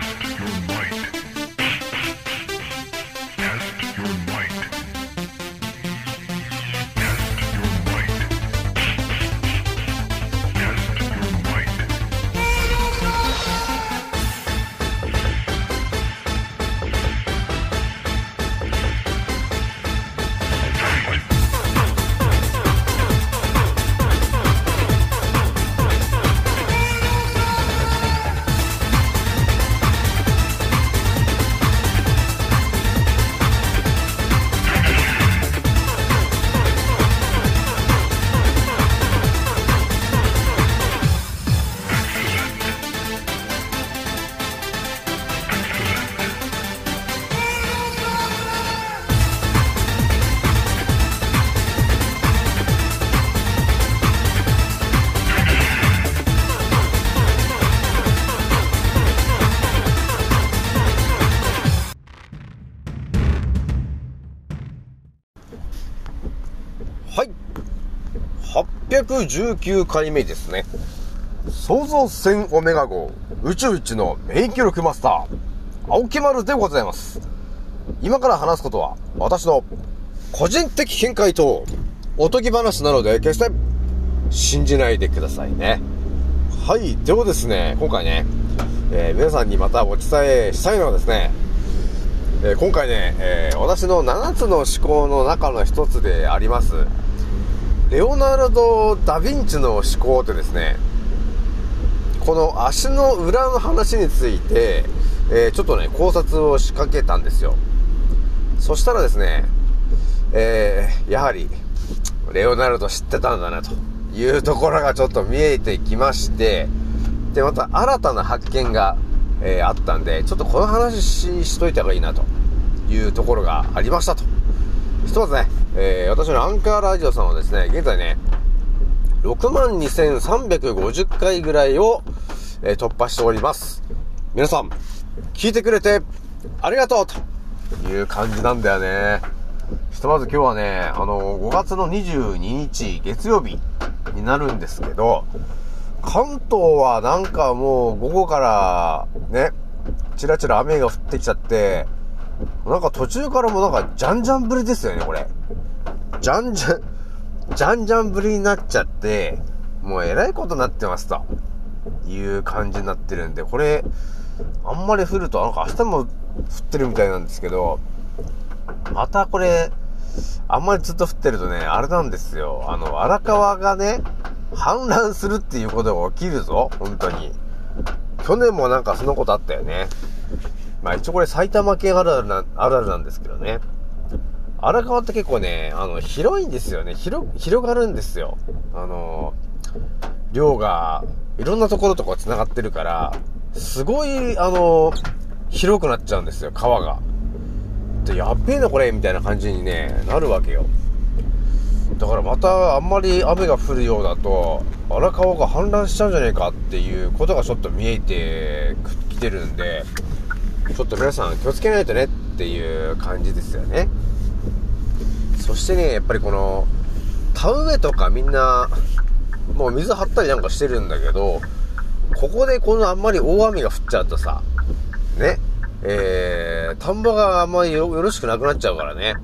Test your might. 619回目ですね。創造船オメガ号宇宙一の免疫力マスター、青木丸でございます。今から話すことは私の個人的見解とおとぎ話なので決して信じないでくださいね。はい。ではですね、今回ね、えー、皆さんにまたお伝えしたいのはですね、えー、今回ね、えー、私の7つの思考の中の一つであります、レオナルド・ダ・ヴィンチの思考ってですね、この足の裏の話について、えー、ちょっとね、考察を仕掛けたんですよ。そしたらですね、えー、やはり、レオナルド知ってたんだな、というところがちょっと見えてきまして、で、また新たな発見が、えー、あったんで、ちょっとこの話しといた方がいいな、というところがありましたと。ひとまずね、えー、私のアンカーラジオさんはですね、現在ね、62,350回ぐらいを、えー、突破しております。皆さん、聞いてくれてありがとうという感じなんだよね。ひとまず今日はね、あのー、5月の22日月曜日になるんですけど、関東はなんかもう午後からね、チラチラ雨が降ってきちゃって、なんか途中からもなんか、じゃんじゃんぶりですよね、これ。じゃんじゃん、じゃんじゃんぶりになっちゃって、もうえらいことになってますと。いう感じになってるんで、これ、あんまり降ると、なんか明日も降ってるみたいなんですけど、またこれ、あんまりずっと降ってるとね、あれなんですよ。あの、荒川がね、氾濫するっていうことが起きるぞ、本当に。去年もなんかそのことあったよね。まあ一応これ埼玉県あるあるな、あるあるなんですけどね。荒川って結構ね、あの、広いんですよね。広、広がるんですよ。あの、量が、いろんなところとこ繋がってるから、すごい、あの、広くなっちゃうんですよ、川が。で、やっべえなこれ、みたいな感じにね、なるわけよ。だからまたあんまり雨が降るようだと、荒川が氾濫しちゃうんじゃねえかっていうことがちょっと見えてきてるんで、ちょっと皆さん気をつけないとねっていう感じですよね。そしてね、やっぱりこの、田植えとかみんな、もう水張ったりなんかしてるんだけど、ここでこのあんまり大雨が降っちゃうとさ、ね、えー、田んぼがあんまりよろしくなくなっちゃうからね。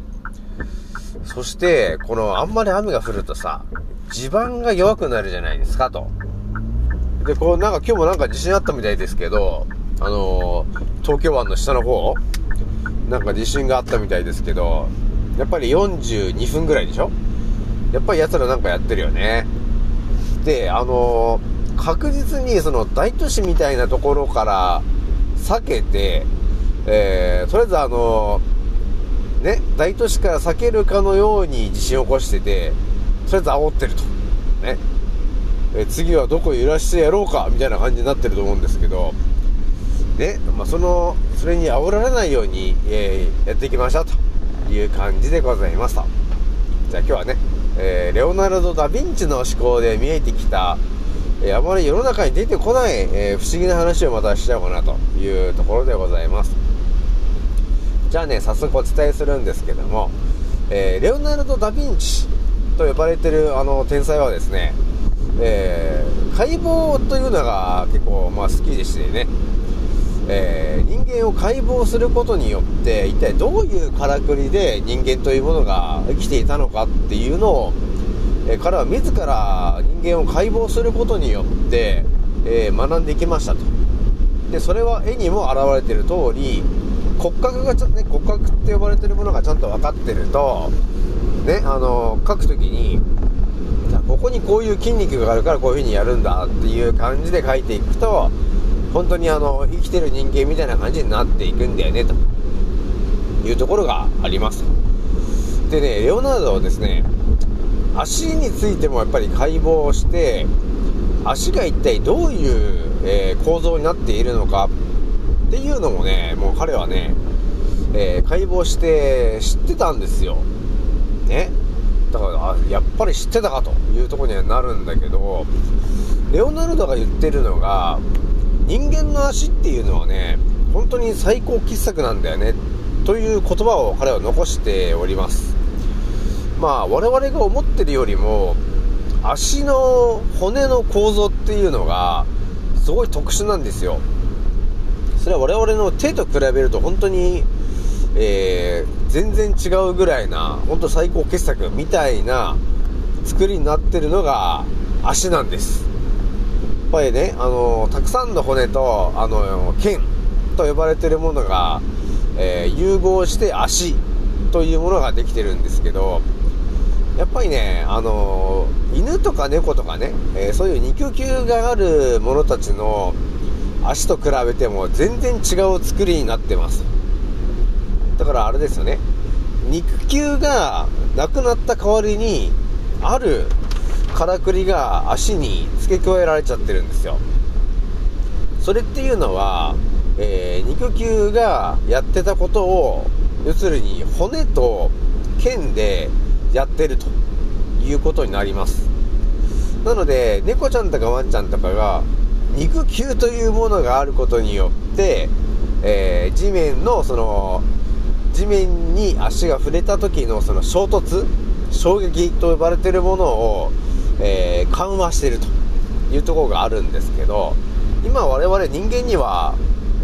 そして、このあんまり雨が降るとさ、地盤が弱くなるじゃないですかと。で、こうなんか今日もなんか地震あったみたいですけど、あの、東京湾の下の方、なんか地震があったみたいですけど、やっぱり42分ぐらいでしょ？やっぱり奴らなんかやってるよね。で、あの、確実にその大都市みたいなところから避けて、えー、とりあえずあのー、ね、大都市から避けるかのように地震を起こしてて、とりあえず煽ってると。ね。え次はどこ揺らしてやろうかみたいな感じになってると思うんですけど、ね、まあ、その、それに煽られないように、えー、やっていきましたという感じでございますと。じゃあ今日はね、えー、レオナルド・ダ・ヴィンチの思考で見えてきた、えー、あまり世の中に出てこない、え不思議な話をまたしちゃおうかなというところでございます。じゃあね、早速お伝えするんですけども、えレオナルド・ダ・ヴィンチと呼ばれてるあの天才はですね、え解剖というのが結構まあ好きでしてね、えー、人間を解剖することによって一体どういうからくりで人間というものが生きていたのかっていうのを、えー、彼は自ら人間を解剖することによって、えー、学んできましたと。でそれは絵にも表れている通り骨格がちょっとね骨格って呼ばれてるものがちゃんと分かってるとねあの書くときにここにこういう筋肉があるからこういう風にやるんだっていう感じで書いていくと本当にあの生きてる人間みたいな感じになっていくんだよねと。いうところがあります。でねレオナルドはですね足についてもやっぱり解剖して足が一体どういう、えー、構造になっているのかっていうのもねもう彼はね、えー、解剖して知ってたんですよ。ね。だからあやっぱり知ってたかというとこにはなるんだけどレオナルドが言ってるのが人間の足っていうのはね、本当に最高傑作なんだよね、という言葉を彼は残しております。まあ、我々が思ってるよりも、足の骨の構造っていうのが、すごい特殊なんですよ。それは我々の手と比べると本当に、えー、全然違うぐらいな、本当最高傑作みたいな作りになってるのが足なんです。ぱりね、あのたくさんの骨と、あの剣と呼ばれてるものが、えー、融合して足というものができてるんですけど、やっぱりね、あの犬とか猫とかね、えー、そういう肉球があるものたちの足と比べても全然違う作りになってます。だからあれですよね、肉球がなくなった代わりに、あるからくりが足に付け加えられちゃってるんですよ。それっていうのは、えー、肉球がやってたことを要するに骨と腱でやってるということになります。なので猫ちゃんとかワンちゃんとかが肉球というものがあることによって、えー、地面のその地面に足が触れた時のその衝突衝撃と呼ばれてるものをえー、緩和してるというところがあるんですけど今我々人間には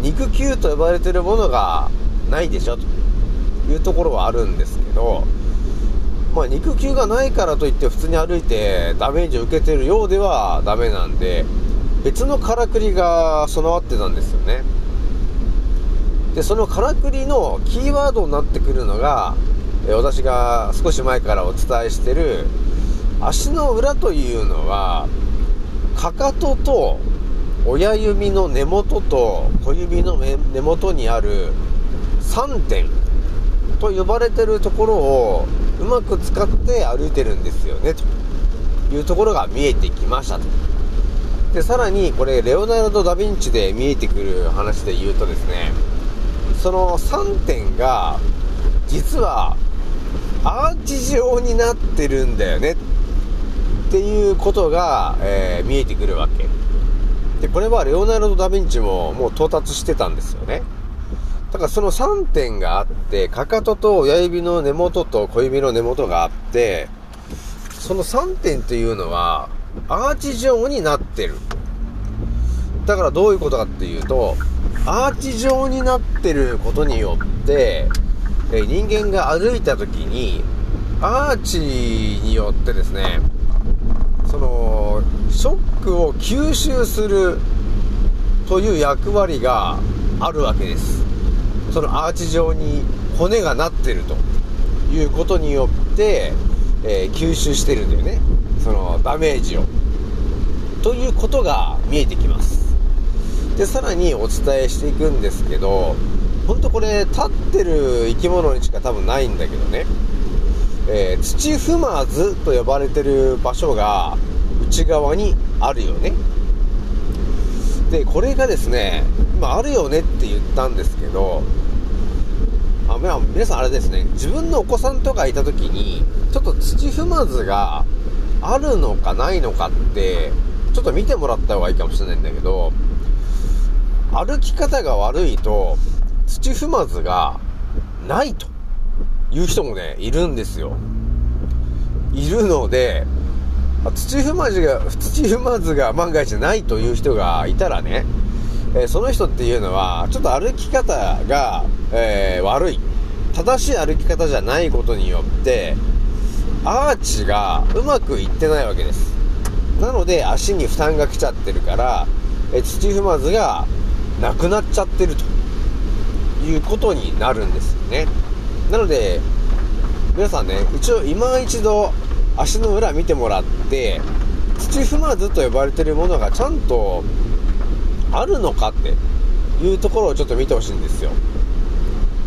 肉球と呼ばれてるものがないでしょというところはあるんですけど、まあ、肉球がないからといって普通に歩いてダメージを受けてるようではダメなんで別のからくりが備わってたんですよね。でそのからくりのキーワードになってくるのが私が少し前からお伝えしてる足の裏というのはかかとと親指の根元と小指の根元にある3点と呼ばれてるところをうまく使って歩いてるんですよねというところが見えてきましたと。でさらにこれレオナルド・ダ・ヴィンチで見えてくる話で言うとですねその3点が実はアーチ状になってるんだよねっていうことが、えー、見えてくるわけ。で、これはレオナルド・ダ・ヴィンチももう到達してたんですよね。だからその3点があって、かかとと親指の根元と小指の根元があって、その3点っていうのは、アーチ状になってる。だからどういうことかっていうと、アーチ状になってることによって、人間が歩いた時に、アーチによってですね、そのショックを吸収するという役割があるわけです。そのアーチ状に骨がなってるということによって、えー、吸収してるんだよね。そのダメージを。ということが見えてきます。でさらにお伝えしていくんですけど本当これ立ってる生き物にしか多分ないんだけどね。えー、土踏まずと呼ばれてる場所が内側にあるよね。でこれがですね今あるよねって言ったんですけどあ皆さんあれですね自分のお子さんとかいた時にちょっと土踏まずがあるのかないのかってちょっと見てもらった方がいいかもしれないんだけど歩き方が悪いと土踏まずがないと。いう人もね、いるんですよ。いるので、土踏まずが、土踏まずが万が一ないという人がいたらね、えー、その人っていうのは、ちょっと歩き方が、えー、悪い。正しい歩き方じゃないことによって、アーチがうまくいってないわけです。なので、足に負担が来ちゃってるから、え土踏まずがなくなっちゃってるということになるんですよね。なので、皆さんね、一応今一度足の裏見てもらって、土踏まずと呼ばれてるものがちゃんとあるのかっていうところをちょっと見てほしいんですよ。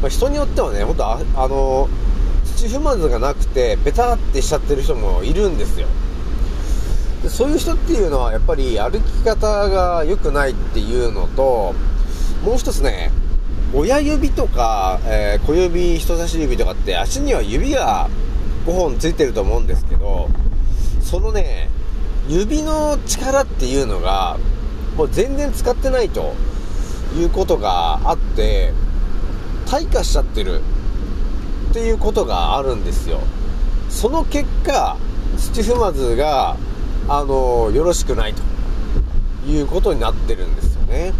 まあ、人によってはね、ほんとあ、あの土踏まずがなくて、ペタってしちゃってる人もいるんですよ。でそういう人っていうのは、やっぱり歩き方が良くないっていうのと、もう一つね、親指とか、えー、小指、人差し指とかって足には指が5本ついてると思うんですけど、そのね、指の力っていうのが、もう全然使ってないということがあって、退化しちゃってるっていうことがあるんですよ。その結果、土踏まずが、あの、よろしくないということになってるんですよね。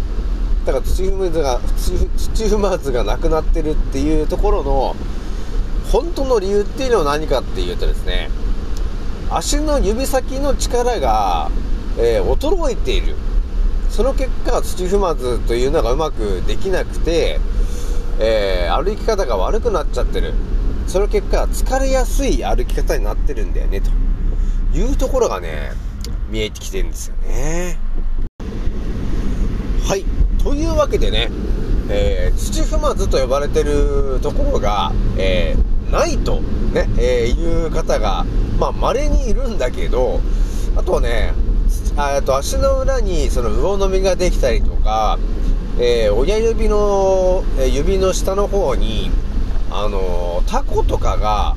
だから土踏まずが、土踏まずがなくなってるっていうところの、本当の理由っていうのは何かっていうとですね、足の指先の力が、えー、衰えている。その結果、土踏まずというのがうまくできなくて、えー、歩き方が悪くなっちゃってる。その結果、疲れやすい歩き方になってるんだよね、というところがね、見えてきてるんですよね。はい。というわけでね、えー、土踏まずと呼ばれてるところが、えー、ないと、ね、えー、いう方が、まあ、稀にいるんだけど、あとはね、あと足の裏にその魚のみができたりとか、えー、親指の、え指の下の方に、あのタコとかが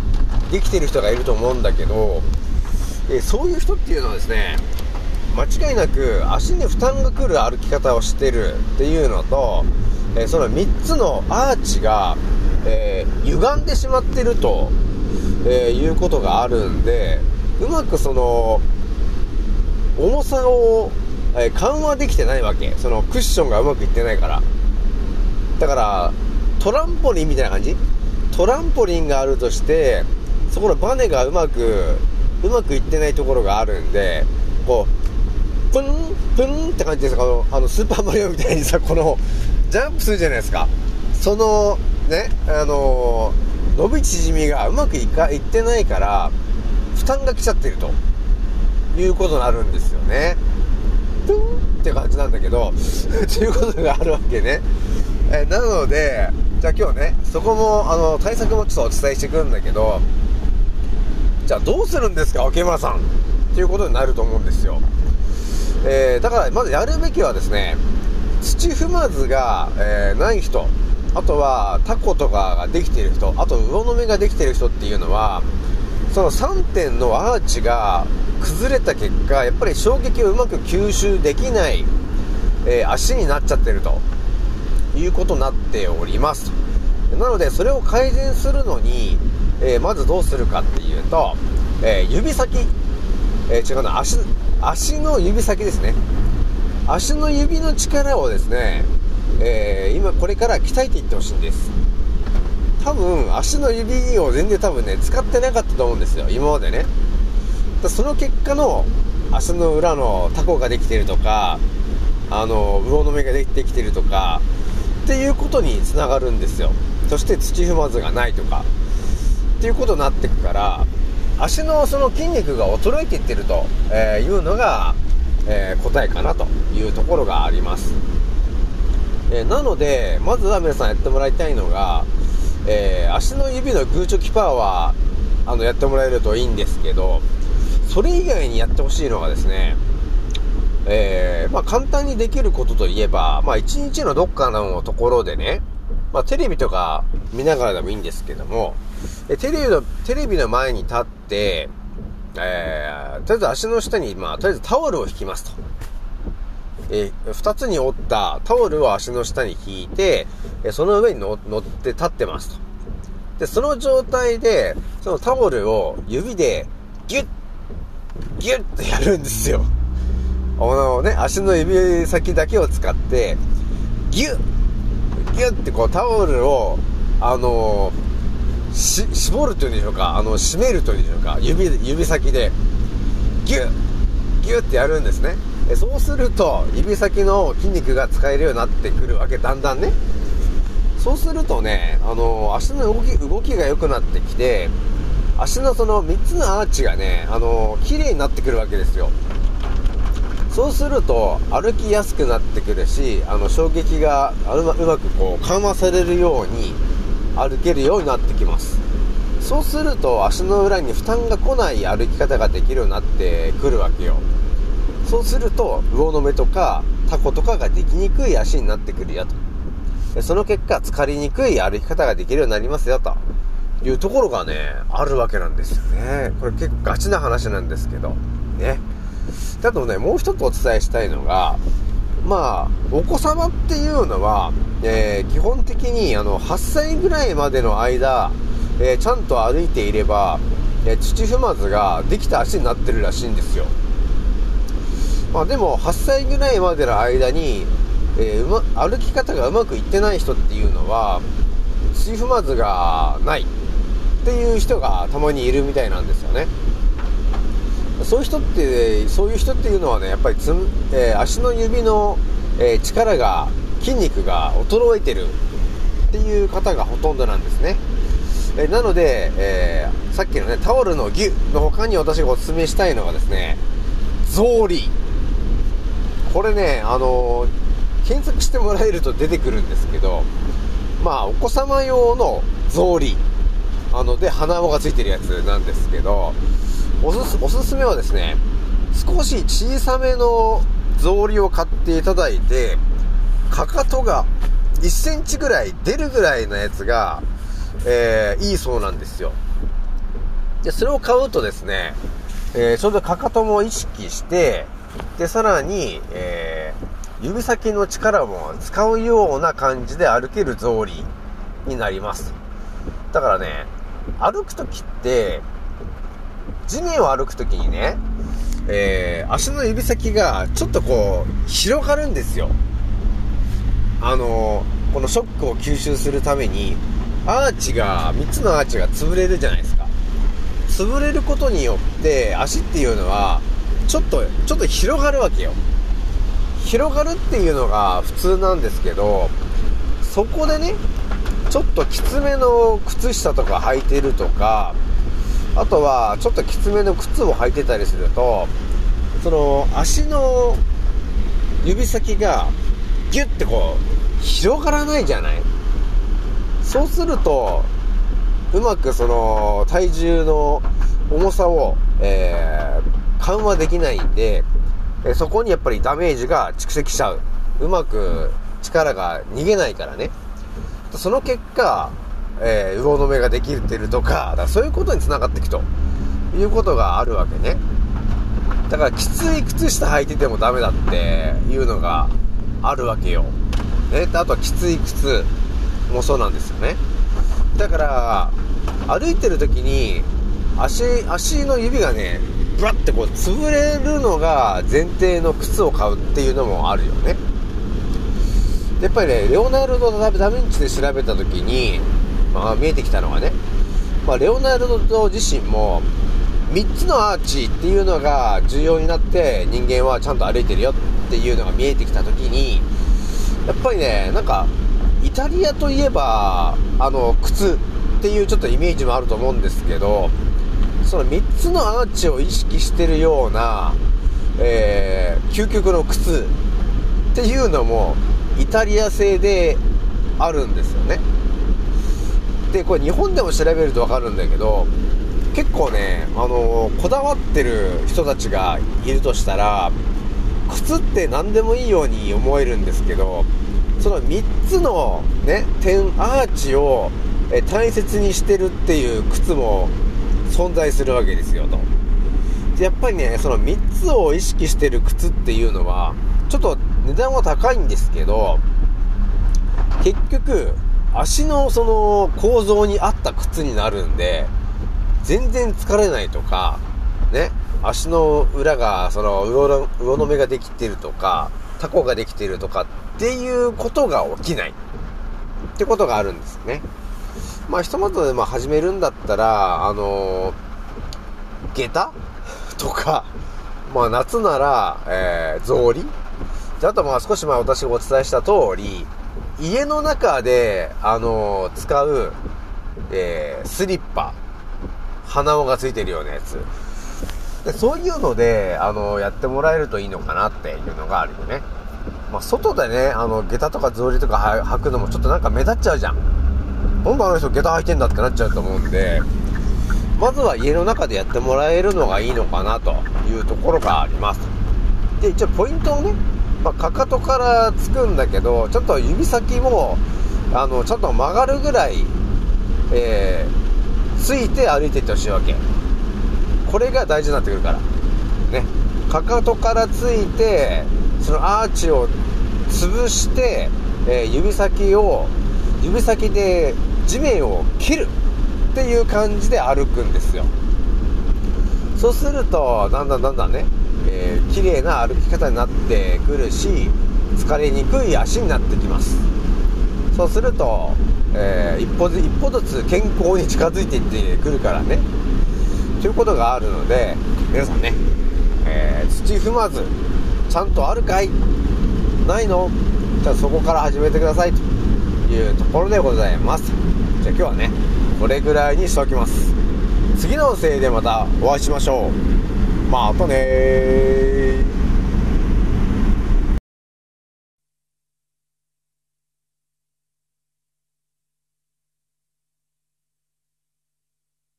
できてる人がいると思うんだけど、えそういう人っていうのはですね、間違いなく足に負担が来る歩き方をしてるっていうのと、えその3つのアーチが、えー、歪んでしまってると、えー、いうことがあるんで、うまくその、重さを、え、緩和できてないわけ。そのクッションがうまくいってないから。だから、トランポリンみたいな感じ？トランポリンがあるとして、そこのバネがうまく、うまくいってないところがあるんで、こう、プン、プンって感じですかあの、あのスーパーマリオみたいにさ、この、ジャンプするじゃないですか。その、ね、あの、伸び縮みがうまくいか、いってないから、負担が来ちゃってると、いうことになるんですよね。プンって感じなんだけど、ということがあるわけね。えなので、じゃあ今日ね、そこも、あの、対策もちょっとお伝えしてくるんだけど、じゃあどうするんですか、秋村さん。っていうことになると思うんですよ。えー、だからまずやるべきはですね、土踏まずが、えー、ない人、あとはタコとかができている人、あと魚の目ができている人っていうのは、その3点のアーチが崩れた結果、やっぱり衝撃をうまく吸収できない、えー、足になっちゃってるということになっております。なので、それを改善するのに、えー、まずどうするかっていうと、えー、指先、え違うな、足、足の指先ですね。足の指の力をですね、えー、今これから鍛えていってほしいんです。多分、足の指を全然多分ね、使ってなかったと思うんですよ、今までね。その結果の足の裏のタコができてるとか、あの、魚の目ができてきてるとか、っていうことにつながるんですよ。そして土踏まずがないとか、っていうことになってくから、足のその筋肉が衰えていってるというのが、え、答えかなというところがあります。え、なので、まずは皆さんやってもらいたいのが、えー、足の指のグーチョキパーは、あの、やってもらえるといいんですけど、それ以外にやってほしいのがですね、えー、まあ、簡単にできることといえば、まあ、一日のどっかのところでね、まあ、テレビとか見ながらでもいいんですけども、えテレビの、テレビの前に立って、えー、とりあえず足の下に、まあ、とりあえずタオルを引きますと。えー、二つに折ったタオルを足の下に引いて、えその上に乗って立ってますと。で、その状態で、そのタオルを指でギュッ、ギュッとやるんですよ。あのね、足の指先だけを使って、ギュッギュッってこうタオルを、あのし、絞るというんでしょうか、あの、締めるというんでしょうか、指、指先で、ギュッギュッてやるんですね。そうすると、指先の筋肉が使えるようになってくるわけ、だんだんね。そうするとね、あの足の動き、動きが良くなってきて、足のその3つのアーチがね、あの綺麗になってくるわけですよ。そうすると、歩きやすくなってくるし、あの、衝撃がうまくこう、緩和されるように、歩けるようになってきます。そうすると、足の裏に負担が来ない歩き方ができるようになってくるわけよ。そうすると、魚の目とか、タコとかができにくい足になってくるよと。その結果、疲れにくい歩き方ができるようになりますよ、というところがね、あるわけなんですよね。これ結構ガチな話なんですけど、ね。あとね、もう一つお伝えしたいのが、まあ、お子様っていうのは、えー、基本的にあの8歳ぐらいまでの間、えー、ちゃんと歩いていれば、えー、土踏まずができた足になってるらしいんですよ。まあでも、8歳ぐらいまでの間に、えー、ま、歩き方がうまくいってない人っていうのは、土踏まずがないっていう人がたまにいるみたいなんですよね。そういう人って、そういう人っていうのはね、やっぱりつ、えー、足の指の、えー、力が、筋肉が衰えてるっていう方がほとんどなんですね。えー、なので、えさっきのね、タオルのギュの他に私がお勧めしたいのがですね、草履。これね、あの検索してもらえると出てくるんですけど、まあ、お子様用の草履。あの、で、鼻緒がついてるやつなんですけど、おすす、おすすめはですね、少し小さめの草履を買っていただいて、かかとが1センチぐらい出るぐらいのやつが、えー、いいそうなんですよ。で、それを買うとですね、えー、ちょうどかかとも意識して、で、さらに、えー指先の力も使うような感じで歩ける草履になります。だからね、歩くときって、地面を歩くときにね、えー、足の指先がちょっとこう、広がるんですよ。あのー、このショックを吸収するために、アーチが、3つのアーチが潰れるじゃないですか。潰れることによって、足っていうのは、ちょっと、ちょっと広がるわけよ。広がるっていうのが普通なんですけどそこでねちょっときつめの靴下とか履いてるとかあとはちょっときつめの靴を履いてたりするとその足の指先がギュッてこう広がらないじゃない？そうするとうまくその体重の重さを、えー、緩和できないんでそこにやっぱりダメージが蓄積しちゃう。うまく力が逃げないからね。その結果、えー、魚の目ができてるとか、だそういうことにつながっていくということがあるわけね。だからきつい靴下履いててもダメだっていうのがあるわけよ。ね、あとはきつい靴もそうなんですよね。だから、歩いてる時に足、足の指がね、ブラってこう潰れるのが前提の靴を買うっていうのもあるよねやっぱりねレオナルド・ダ・ヴィンチで調べた時に、まあ、見えてきたのはね、まあ、レオナルド自身も3つのアーチっていうのが重要になって人間はちゃんと歩いてるよっていうのが見えてきた時にやっぱりねなんかイタリアといえばあの靴っていうちょっとイメージもあると思うんですけどその3つのアーチを意識してるような、えー、究極の靴っていうのもイタリア製であるんですよね。でこれ日本でも調べると分かるんだけど結構ね、あの、こだわってる人たちがいるとしたら靴って何でもいいように思えるんですけどその3つのね点アーチを大切にしてるっていう靴も存在するわけですよと。やっぱりね、その3つを意識してる靴っていうのは、ちょっと値段は高いんですけど、結局、足のその構造に合った靴になるんで、全然疲れないとか、ね、足の裏が、その魚の、魚の目ができてるとか、タコができてるとかっていうことが起きない。ってことがあるんですね。まあ、ひとまずでま始めるんだったら、あのー、下駄？とか、まあ、夏なら、えー、草履？で、あとまあ、少し前私がお伝えした通り、家の中で、あのー、使う、えー、スリッパ、鼻緒がついてるようなやつ。でそういうので、あの、やってもらえるといいのかなっていうのがあるよね。まあ、外でね、あの、下駄とか草履とか履くのもちょっとなんか目立っちゃうじゃん。なんであの人下駄履いてんだってなっちゃうと思うんで、まずは家の中でやってもらえるのがいいのかなというところがあります。で、一応ポイントをね、まあ、かかとからつくんだけど、ちょっと指先も、あの、ちょっと曲がるぐらい、えー、ついて歩いていってほしいわけ。これが大事になってくるから。ね。かかとからついて、そのアーチを潰して、えー、指先を、指先で地面を切るっていう感じで歩くんですよ。そうすると、だんだんだんだんね、綺麗な歩き方になってくるし、疲れにくい足になってきます。そうすると、えー、一歩ず一歩ずつ健康に近づいていってくるからね。ということがあるので、皆さんね、えー、土踏まず、ちゃんとあるかい？ないの？じゃあそこから始めてくださいというところでございます。じゃあ今日はね、これぐらいにしておきます。次のせいでまたお会いしましょう。またね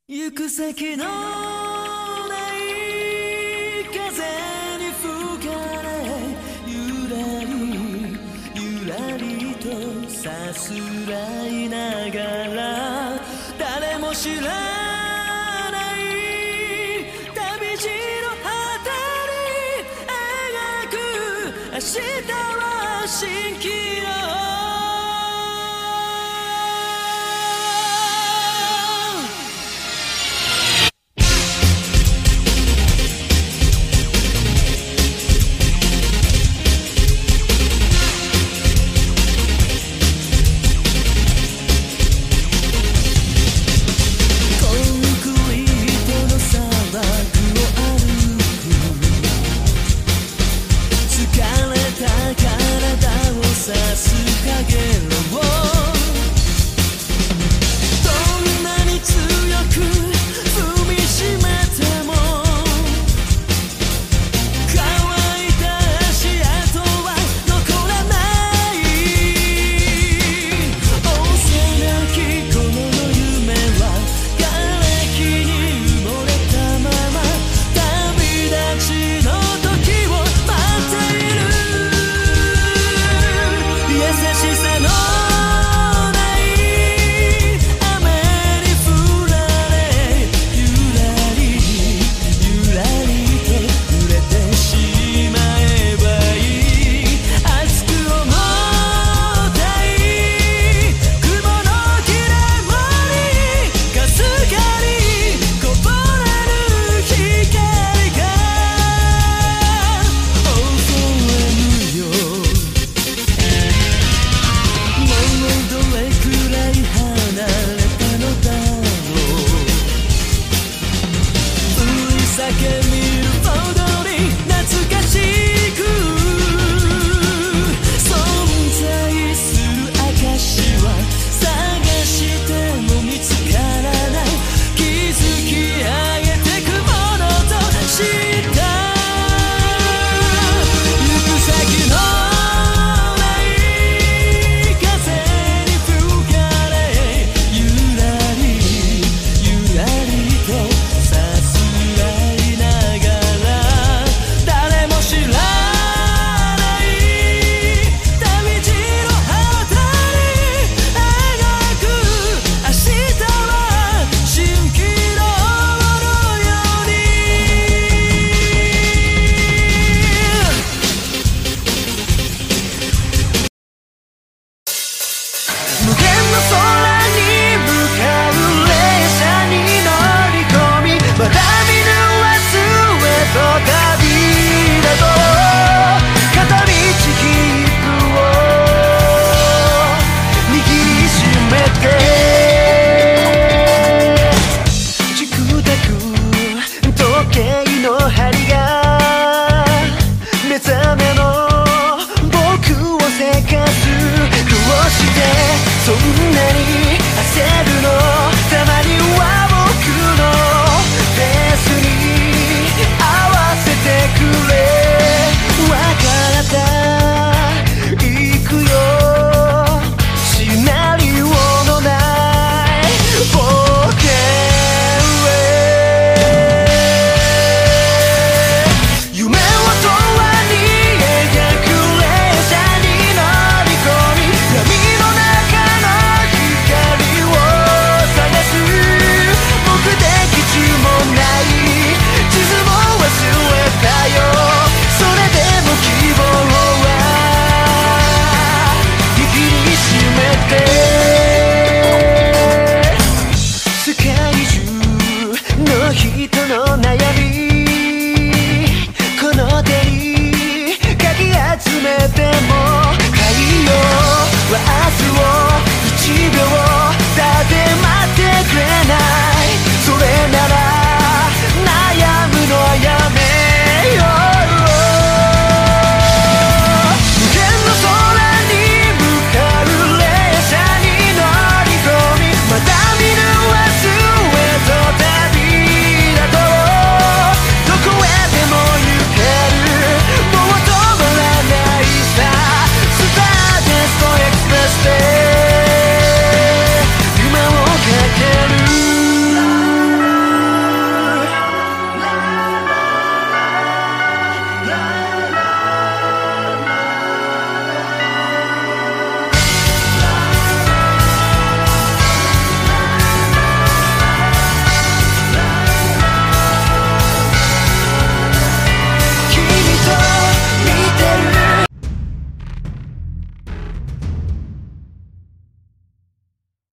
行く先のない風に吹かれゆらりゆらりとさすらいなが明日は蜃気 that can